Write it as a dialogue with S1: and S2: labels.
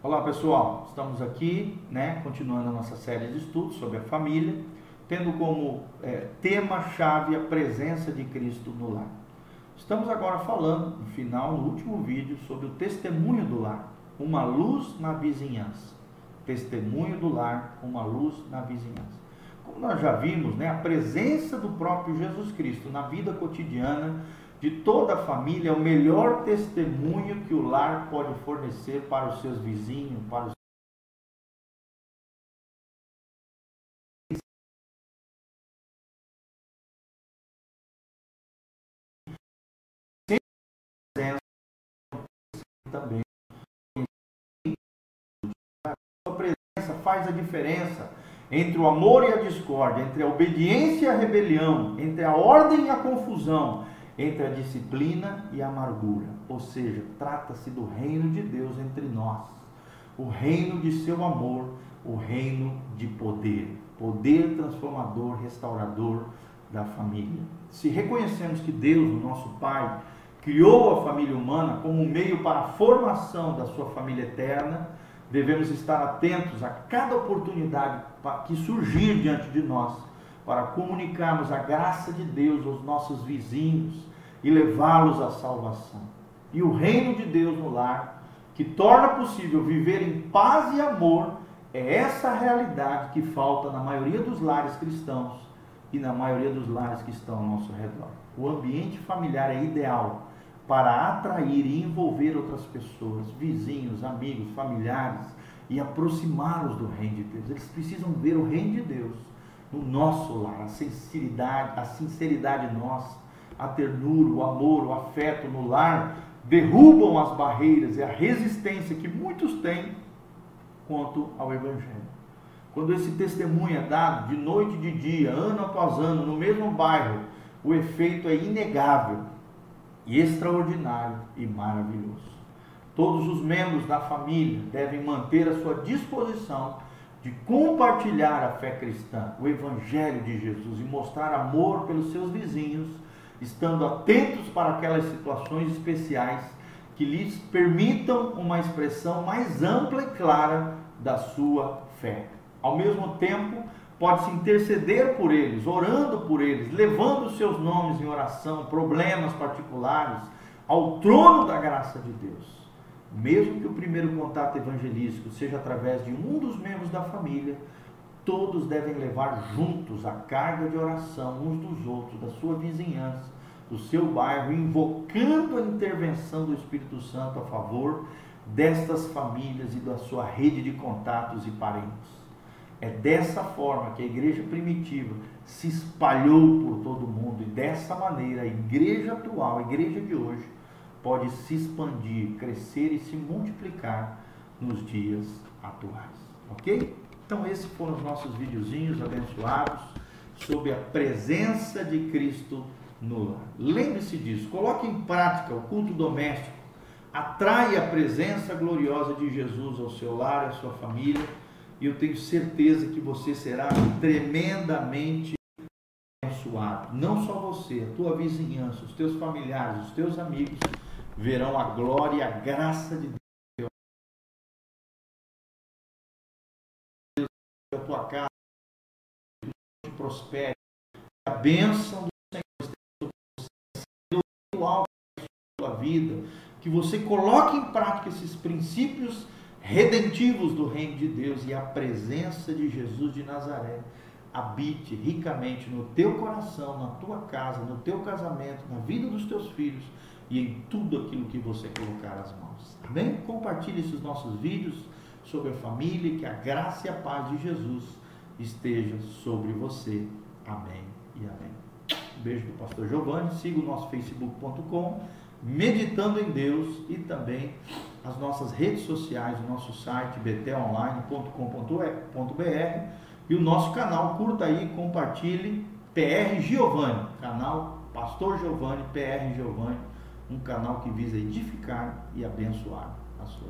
S1: Olá pessoal, estamos aqui, né, continuando a nossa série de estudos sobre a família, tendo como é, tema-chave a presença de Cristo no lar. Estamos agora falando, no final, no último vídeo, sobre o testemunho do lar, uma luz na vizinhança. Testemunho do lar, uma luz na vizinhança. Como nós já vimos, né, a presença do próprio Jesus Cristo na vida cotidiana de toda a família é o melhor testemunho que o lar pode fornecer para os seus vizinhos, para os também. A presença faz a diferença entre o amor e a discórdia, entre a obediência e a rebelião, entre a ordem e a confusão, entre a disciplina e a amargura. Ou seja, trata-se do reino de Deus entre nós, o reino de seu amor, o reino de poder, poder transformador, restaurador da família. Se reconhecemos que Deus, o nosso Pai, criou a família humana como um meio para a formação da sua família eterna, devemos estar atentos a cada oportunidade que surgir diante de nós para comunicarmos a graça de Deus aos nossos vizinhos e levá-los à salvação. E o reino de Deus no lar, que torna possível viver em paz e amor, é essa realidade que falta na maioria dos lares cristãos e na maioria dos lares que estão ao nosso redor. O ambiente familiar é ideal para atrair e envolver outras pessoas, vizinhos, amigos, familiares e aproximá-los do reino de Deus. Eles precisam ver o reino de Deus no nosso lar, a sinceridade, a sinceridade nossa, a ternura, o amor, o afeto no lar derrubam as barreiras e a resistência que muitos têm quanto ao evangelho. Quando esse testemunho é dado de noite e de dia, ano após ano, no mesmo bairro, o efeito é inegável e extraordinário e maravilhoso. Todos os membros da família devem manter a sua disposição de compartilhar a fé cristã, o Evangelho de Jesus e mostrar amor pelos seus vizinhos, estando atentos para aquelas situações especiais que lhes permitam uma expressão mais ampla e clara da sua fé. Ao mesmo tempo, pode-se interceder por eles, orando por eles, levando seus nomes em oração, problemas particulares, ao trono da graça de Deus. Mesmo que o primeiro contato evangelístico seja através de um dos membros da família, todos devem levar juntos a carga de oração uns dos outros, da sua vizinhança, do seu bairro, invocando a intervenção do Espírito Santo a favor destas famílias e da sua rede de contatos e parentes. É dessa forma que a igreja primitiva se espalhou por todo o mundo e dessa maneira a igreja atual, a igreja de hoje, pode se expandir, crescer e se multiplicar nos dias atuais. Ok? Então esses foram os nossos videozinhos abençoados sobre a presença de Cristo no lar. Lembre-se disso, coloque em prática o culto doméstico, atrai a presença gloriosa de Jesus ao seu lar, à sua família e eu tenho certeza que você será tremendamente abençoado. Não só você, a tua vizinhança, os teus familiares, os teus amigos verão a glória e a graça de Deus. A tua casa te prospere. A bênção do Senhor esteja sobre alto da sua vida. Que você coloque em prática esses princípios redentivos do reino de Deus e a presença de Jesus de Nazaré habite ricamente no teu coração, na tua casa, no teu casamento, na vida dos teus filhos e em tudo aquilo que você colocar as mãos. Amém? Compartilhe esses nossos vídeos sobre a família, que a graça e a paz de Jesus esteja sobre você. Amém e amém. Um beijo do pastor Giovanni. Siga o nosso facebook.com Meditando em Deus e também as nossas redes sociais, o nosso site betelonline.com.br e o nosso canal. Curta aí, compartilhe. PR Giovanni, canal Pastor Giovanni, PR Giovanni, um canal que visa edificar e abençoar a sua